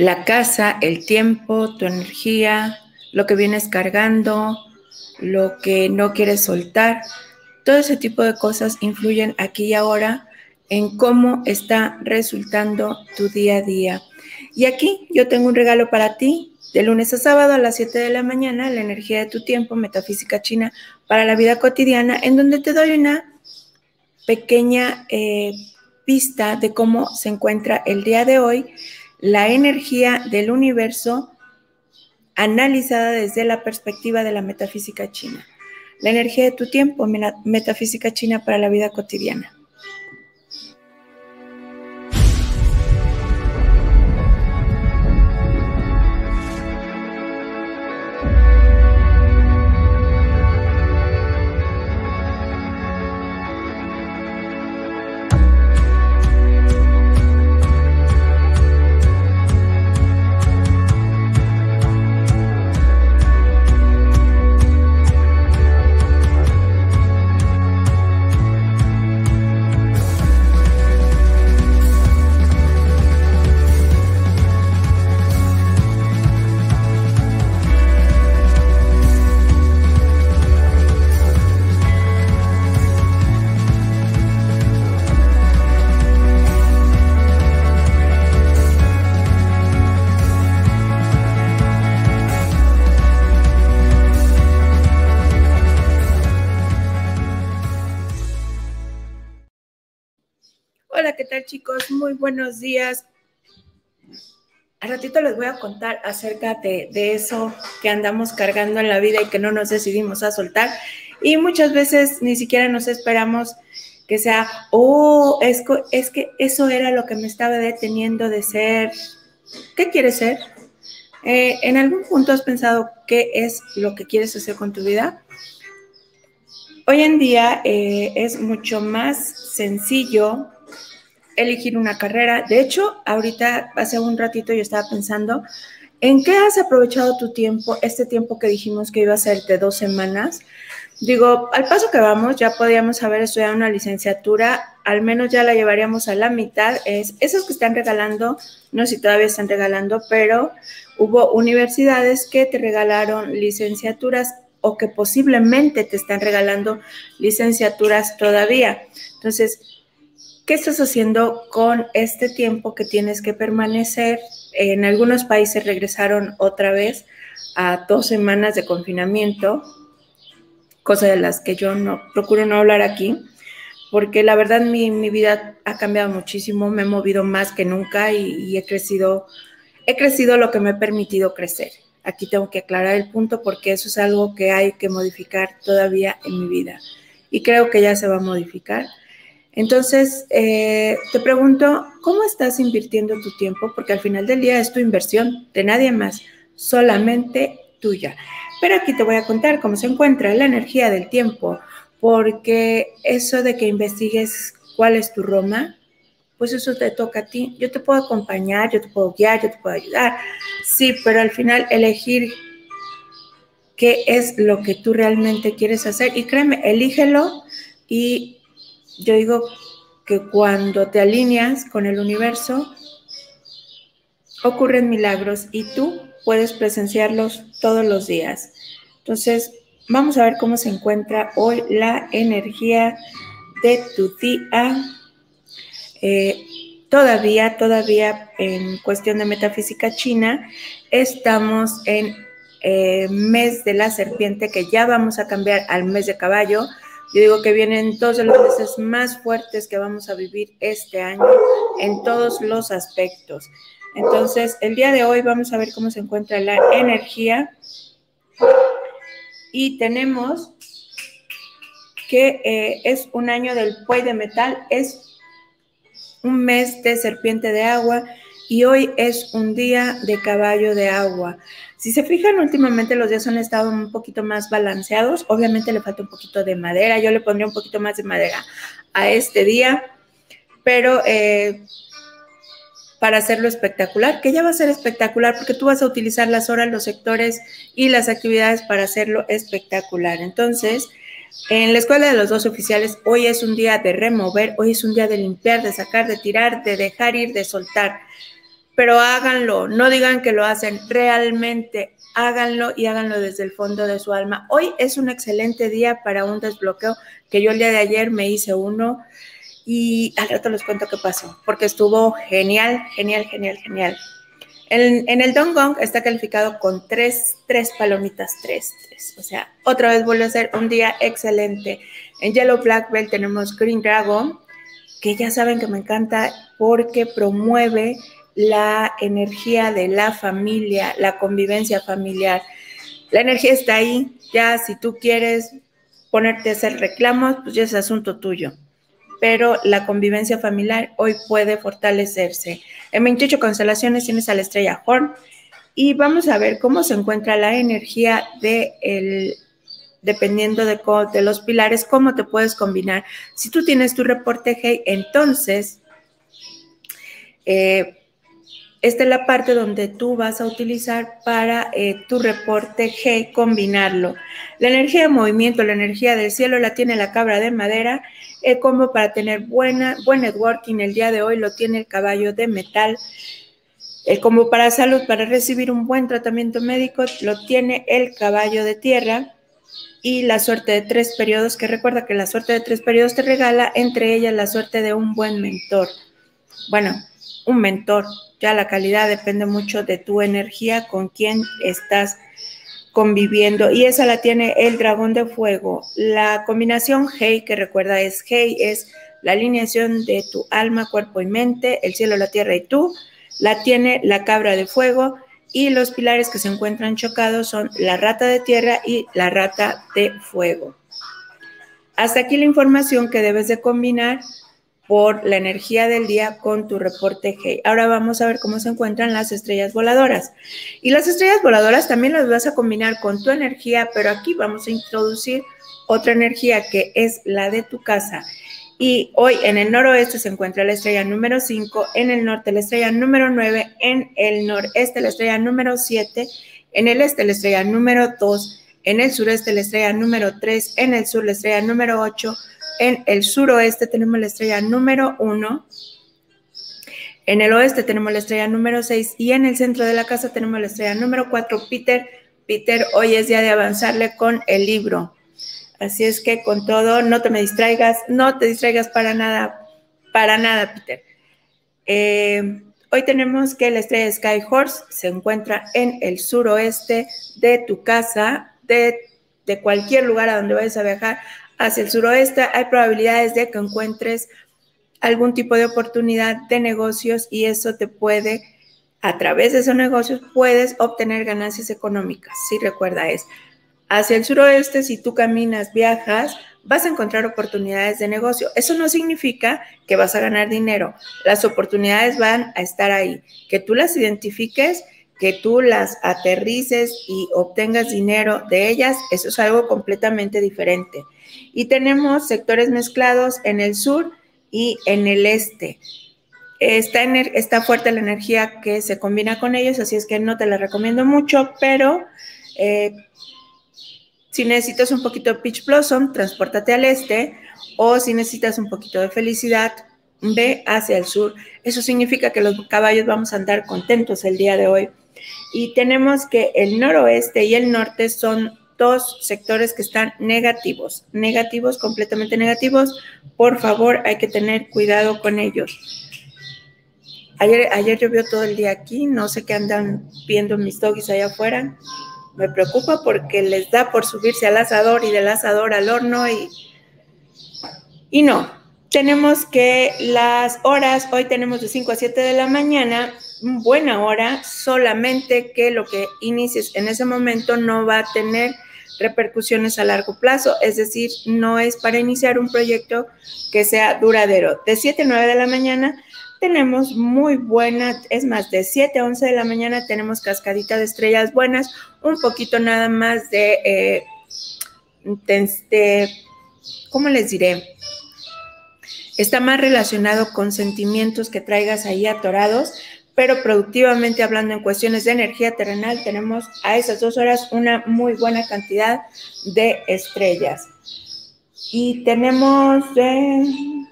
la casa, el tiempo, tu energía, lo que vienes cargando, lo que no quieres soltar. Todo ese tipo de cosas influyen aquí y ahora en cómo está resultando tu día a día. Y aquí yo tengo un regalo para ti. De lunes a sábado a las 7 de la mañana, la energía de tu tiempo, metafísica china para la vida cotidiana, en donde te doy una pequeña eh, pista de cómo se encuentra el día de hoy la energía del universo analizada desde la perspectiva de la metafísica china. La energía de tu tiempo, metafísica china para la vida cotidiana. Chicos? Muy buenos días. Al ratito les voy a contar acerca de, eso que andamos cargando en la vida y que no nos decidimos a soltar. Y muchas veces ni siquiera nos esperamos que sea, oh, es, es que eso era lo que me estaba deteniendo de ser. ¿Qué quieres ser? Eh, ¿En algún punto has pensado qué es lo que quieres hacer con tu vida? Hoy en día eh, es mucho más sencillo elegir una carrera. De hecho, ahorita, hace un ratito yo estaba pensando, ¿en qué has aprovechado tu tiempo, este tiempo que dijimos que iba a ser de dos semanas? Digo, al paso que vamos, ya podríamos haber estudiado una licenciatura, al menos ya la llevaríamos a la mitad. Es esos que están regalando, no sé si todavía están regalando, pero hubo universidades que te regalaron licenciaturas o que posiblemente te están regalando licenciaturas todavía. Entonces, ¿Qué estás haciendo con este tiempo que tienes que permanecer? En algunos países regresaron otra vez a dos semanas de confinamiento, cosa de las que yo no procuro no hablar aquí, porque la verdad mi, vida ha cambiado muchísimo, me he movido más que nunca y, y he crecido, he crecido lo que me ha permitido crecer. Aquí tengo que aclarar el punto porque eso es algo que hay que modificar todavía en mi vida y creo que ya se va a modificar entonces, eh, te pregunto, ¿cómo estás invirtiendo tu tiempo? Porque al final del día es tu inversión, de nadie más, solamente tuya. Pero aquí te voy a contar cómo se encuentra la energía del tiempo, porque eso de que investigues cuál es tu Roma, pues eso te toca a ti. Yo te puedo acompañar, yo te puedo guiar, yo te puedo ayudar, sí, pero al final elegir qué es lo que tú realmente quieres hacer. Y créeme, elígelo y yo digo que cuando te alineas con el universo, ocurren milagros y tú puedes presenciarlos todos los días. Entonces, vamos a ver cómo se encuentra hoy la energía de tu día. Eh, todavía, todavía en cuestión de metafísica china, estamos en eh, mes de la serpiente, que ya vamos a cambiar al mes de caballo. Yo digo que vienen dos de los meses más fuertes que vamos a vivir este año en todos los aspectos. Entonces, el día de hoy vamos a ver cómo se encuentra la energía. Y tenemos que eh, es un año del Puey de Metal, es un mes de serpiente de agua y hoy es un día de caballo de agua. Si se fijan, últimamente los días han estado un poquito más balanceados. Obviamente le falta un poquito de madera. Yo le pondría un poquito más de madera a este día, pero eh, para hacerlo espectacular, que ya va a ser espectacular porque tú vas a utilizar las horas, los sectores y las actividades para hacerlo espectacular. Entonces, en la escuela de los dos oficiales, hoy es un día de remover, hoy es un día de limpiar, de sacar, de tirar, de dejar ir, de soltar pero háganlo, no digan que lo hacen, realmente háganlo y háganlo desde el fondo de su alma. Hoy es un excelente día para un desbloqueo, que yo el día de ayer me hice uno y al rato les cuento qué pasó, porque estuvo genial, genial, genial, genial. En, en el Gong está calificado con tres, tres palomitas, tres, tres. O sea, otra vez vuelve a ser un día excelente. En Yellow Black Belt tenemos Green Dragon, que ya saben que me encanta porque promueve la energía de la familia, la convivencia familiar. La energía está ahí, ya si tú quieres ponerte a hacer reclamos, pues ya es asunto tuyo. Pero la convivencia familiar hoy puede fortalecerse. En 28 constelaciones tienes a la estrella Horn y vamos a ver cómo se encuentra la energía de el, dependiendo de, los pilares, cómo te puedes combinar. Si tú tienes tu reporte Hey, entonces eh, esta es la parte donde tú vas a utilizar para eh, tu reporte G, combinarlo. La energía de movimiento, la energía del cielo la tiene la cabra de madera, eh, como para tener buena, buen networking el día de hoy lo tiene el caballo de metal. Eh, como para salud, para recibir un buen tratamiento médico, lo tiene el caballo de tierra y la suerte de tres periodos, que recuerda que la suerte de tres periodos te regala, entre ellas la suerte de un buen mentor. Bueno, un mentor, ya la calidad depende mucho de tu energía, con quién estás conviviendo. Y esa la tiene el dragón de fuego. La combinación Hei, que recuerda es Hei, es la alineación de tu alma, cuerpo y mente, el cielo, la tierra y tú. La tiene la cabra de fuego y los pilares que se encuentran chocados son la rata de tierra y la rata de fuego. Hasta aquí la información que debes de combinar por la energía del día con tu reporte G. Ahora vamos a ver cómo se encuentran las estrellas voladoras. Y las estrellas voladoras también las vas a combinar con tu energía, pero aquí vamos a introducir otra energía que es la de tu casa. Y hoy en el noroeste se encuentra la estrella número 5, en el norte la estrella número 9, en el noreste la estrella número 7, en el este la estrella número 2, en el sureste la estrella número 3, en el sur la estrella número 8, en el suroeste tenemos la estrella número 1. En el oeste tenemos la estrella número 6 y en el centro de la casa tenemos la estrella número 4. Peter, Peter, hoy es día de avanzarle con el libro. Así es que con todo, no te me distraigas, no te distraigas para nada, para nada, Peter. Eh, hoy tenemos que la estrella Sky Horse se encuentra en el suroeste de tu casa, de, cualquier lugar a donde vayas a viajar hacia el suroeste, hay probabilidades de que encuentres algún tipo de oportunidad de negocios y eso te puede, a través de esos negocios, puedes obtener ganancias económicas. Si recuerda es, hacia el suroeste, si tú caminas, viajas, vas a encontrar oportunidades de negocio. Eso no significa que vas a ganar dinero. Las oportunidades van a estar ahí. Que tú las identifiques, que tú las aterrices y obtengas dinero de ellas, eso es algo completamente diferente y tenemos sectores mezclados en el sur y en el este. Está, está fuerte la energía que se combina con ellos, así es que no te la recomiendo mucho, pero eh, si necesitas un poquito de Peach Blossom, transportate al este, o si necesitas un poquito de felicidad, ve hacia el sur. Eso significa que los caballos vamos a andar contentos el día de hoy. Y tenemos que el noroeste y el norte son dos sectores que están negativos, negativos, completamente negativos. Por favor, hay que tener cuidado con ellos. Ayer, ayer llovió todo el día aquí, no sé qué andan viendo mis doggies allá afuera. Me preocupa porque les da por subirse al asador y del asador al horno y, y no. Tenemos que las horas, hoy tenemos de 5 a 7 de la mañana, buena hora, solamente que lo que inicies en ese momento no va a tener repercusiones a largo plazo, es decir, no es para iniciar un proyecto que sea duradero. De 7 a 9 de la mañana tenemos muy buena, es más, de 7 a 11 de la mañana tenemos cascadita de estrellas buenas, un poquito nada más de, eh, de ¿cómo les diré? Está más relacionado con sentimientos que traigas ahí atorados, pero productivamente hablando en cuestiones de energía terrenal, tenemos a esas dos horas una muy buena cantidad de estrellas. Y tenemos de,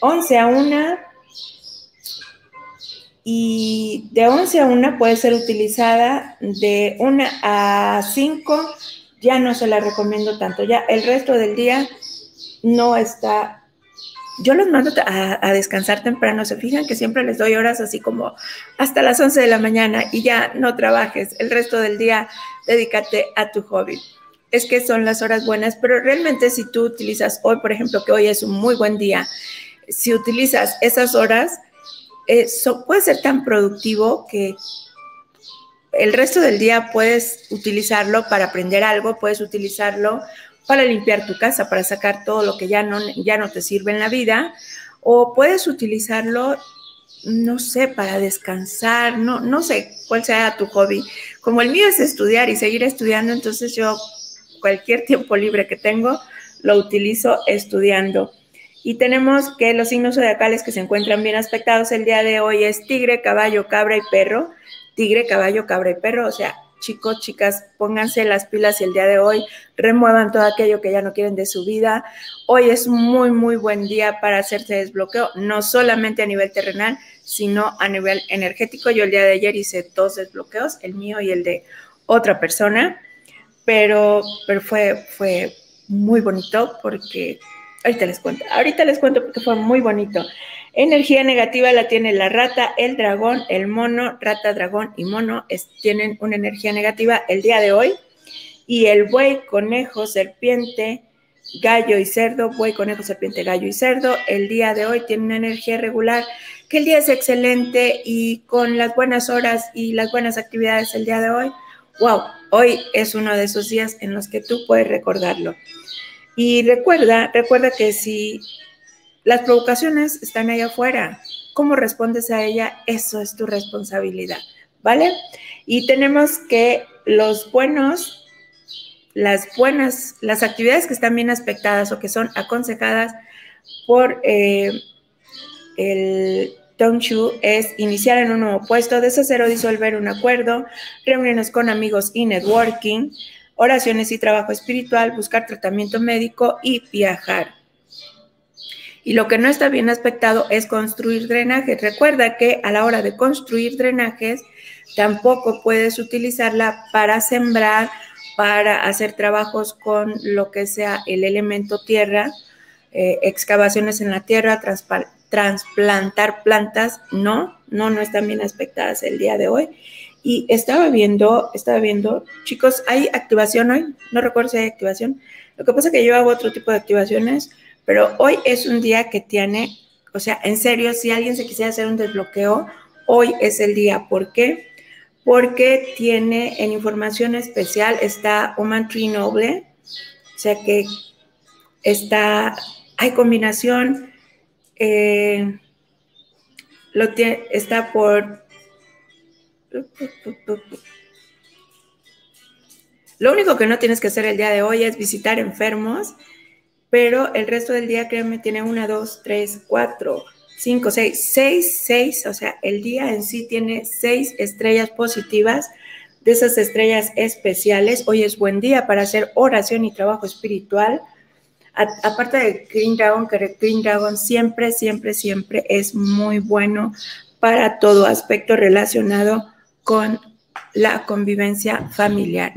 11 a 1, y de 11 a 1 puede ser utilizada, de 1 a 5 ya no se la recomiendo tanto, ya el resto del día no está yo los mando a, descansar temprano. Se fijan que siempre les doy horas así como hasta las 11 de la mañana y ya no trabajes. El resto del día dedícate a tu hobby. Es que son las horas buenas, pero realmente si tú utilizas hoy, por ejemplo, que hoy es un muy buen día, si utilizas esas horas, eso puede ser tan productivo que el resto del día puedes utilizarlo para aprender algo, puedes utilizarlo para limpiar tu casa, para sacar todo lo que ya no, ya no te sirve en la vida, o puedes utilizarlo, no sé, para descansar, no, no sé cuál sea tu hobby. Como el mío es estudiar y seguir estudiando, entonces yo cualquier tiempo libre que tengo lo utilizo estudiando. Y tenemos que los signos zodiacales que se encuentran bien aspectados el día de hoy es tigre, caballo, cabra y perro. Tigre, caballo, cabra y perro, o sea, chicos, chicas, pónganse las pilas el día de hoy remuevan todo aquello que ya no quieren de su vida. Hoy es muy, muy buen día para hacerse desbloqueo, no solamente a nivel terrenal, sino a nivel energético. Yo el día de ayer hice dos desbloqueos, el mío y el de otra persona, pero, pero fue, fue muy bonito porque, ahorita les cuento, ahorita les cuento porque fue muy bonito. Energía negativa la tiene la rata, el dragón, el mono, rata, dragón y mono tienen una energía negativa el día de hoy. Y el buey, conejo, serpiente, gallo y cerdo, buey, conejo, serpiente, gallo y cerdo, el día de hoy tiene una energía regular, que el día es excelente y con las buenas horas y las buenas actividades el día de hoy, wow, hoy es uno de esos días en los que tú puedes recordarlo. Y recuerda, recuerda que si las provocaciones están ahí afuera. ¿Cómo respondes a ella? Eso es tu responsabilidad, ¿vale? Y tenemos que los buenos, las buenas, las actividades que están bien aspectadas o que son aconsejadas por eh, el Shu es iniciar en un nuevo puesto, deshacer o disolver un acuerdo, reuniones con amigos y networking, oraciones y trabajo espiritual, buscar tratamiento médico y viajar. Y lo que no está bien aspectado es construir drenajes. Recuerda que a la hora de construir drenajes, tampoco puedes utilizarla para sembrar, para hacer trabajos con lo que sea el elemento tierra, eh, excavaciones en la tierra, trasplantar plantas, no, no, no están bien aspectadas el día de hoy. Y estaba viendo, estaba viendo, chicos, ¿hay activación hoy? No recuerdo si hay activación. Lo que pasa es que yo hago otro tipo de activaciones pero hoy es un día que tiene, o sea, en serio, si alguien se quisiera hacer un desbloqueo, hoy es el día. ¿Por qué? Porque tiene en información especial, está Human Tree Noble, o sea que está, hay combinación, eh, lo tiene, está por... Lo único que no tienes que hacer el día de hoy es visitar enfermos pero el resto del día, créanme, tiene una, dos, tres, cuatro, cinco, seis, seis, seis, o sea, el día en sí tiene seis estrellas positivas, de esas estrellas especiales. Hoy es buen día para hacer oración y trabajo espiritual. aparte de Green Dragon, que Green Dragon siempre, siempre, siempre es muy bueno para todo aspecto relacionado con la convivencia familiar.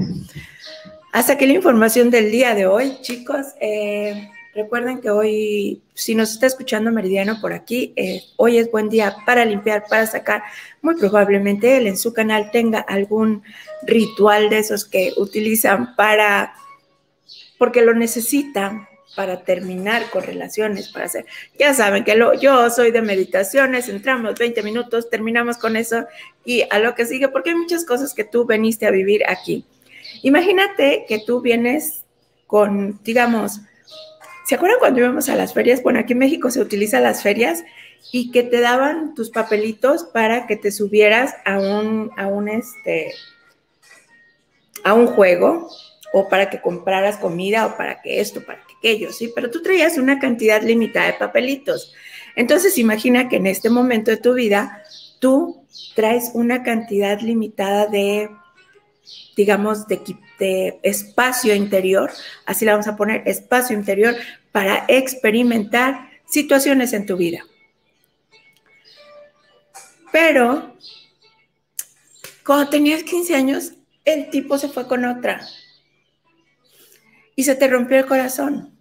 Hasta aquí la información del día de hoy, chicos. Eh, recuerden que hoy, si nos está escuchando Meridiano por aquí, eh, hoy es buen día para limpiar, para sacar. Muy probablemente él en su canal tenga algún ritual de esos que utilizan para, porque lo necesitan para terminar con relaciones, para hacer. Ya saben que lo, yo soy de meditaciones, entramos 20 minutos, terminamos con eso y a lo que sigue, porque hay muchas cosas que tú veniste a vivir aquí. Imagínate que tú vienes con, digamos, ¿se acuerdan cuando íbamos a las ferias? Bueno, aquí en México se utilizan las ferias y que te daban tus papelitos para que te subieras a un, a un, este, a un juego o para que compraras comida o para que esto, para que aquello, ¿sí? Pero tú traías una cantidad limitada de papelitos. Entonces, imagina que en este momento de tu vida, tú traes una cantidad limitada de digamos, de, de espacio interior, así la vamos a poner, espacio interior para experimentar situaciones en tu vida. Pero cuando tenías 15 años, el tipo se fue con otra. Y se te rompió el corazón.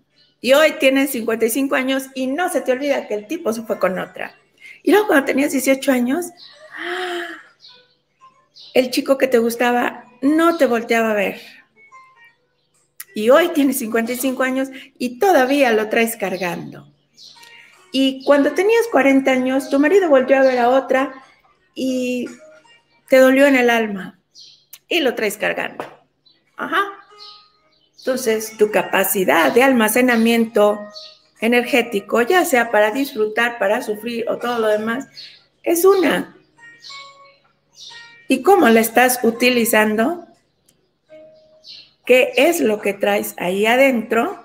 Y hoy tienes 55 años y no se te olvida que el tipo se fue con otra. Y luego cuando tenías 18 años, el chico que te gustaba no te volteaba a ver. Y hoy tienes 55 años y todavía lo traes cargando. Y cuando tenías 40 años, tu marido volvió a ver a otra y te dolió en el alma y lo traes cargando. Ajá. Entonces, tu capacidad de almacenamiento energético, ya sea para disfrutar, para sufrir o todo lo demás, es una. ¿Y cómo la estás utilizando? ¿Qué es lo que traes ahí adentro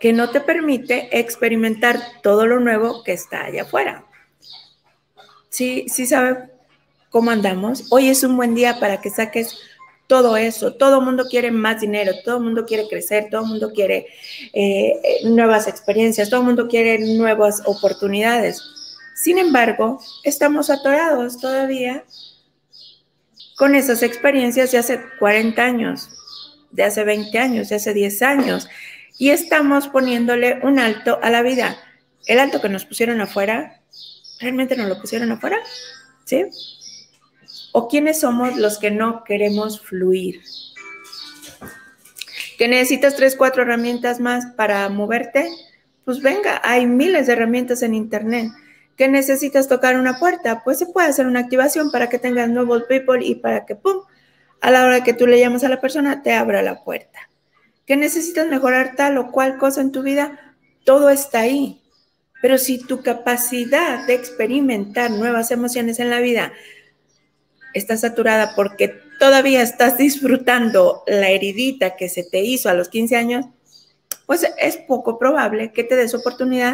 que no te permite experimentar todo lo nuevo que está allá afuera? Sí, sí sabe cómo andamos. Hoy es un buen día para que saques todo eso. Todo el mundo quiere más dinero, todo el mundo quiere crecer, todo el mundo quiere eh, nuevas experiencias, todo el mundo quiere nuevas oportunidades. Sin embargo, estamos atorados todavía con esas experiencias de hace 40 años, de hace 20 años, de hace 10 años, y estamos poniéndole un alto a la vida. El alto que nos pusieron afuera, ¿realmente nos lo pusieron afuera? ¿Sí? ¿O quiénes somos los que no queremos fluir? ¿Que necesitas tres, cuatro herramientas más para moverte? Pues venga, hay miles de herramientas en Internet. ¿Que necesitas tocar una puerta? Pues se puede hacer una activación para que tengas nuevos people y para que, ¡pum!, a la hora que tú le llamas a la persona, te abra la puerta. ¿Que necesitas mejorar tal o cual cosa en tu vida? Todo está ahí. Pero si tu capacidad de experimentar nuevas emociones en la vida está saturada porque todavía estás disfrutando la heridita que se te hizo a los 15 años, pues es poco probable que te des oportunidad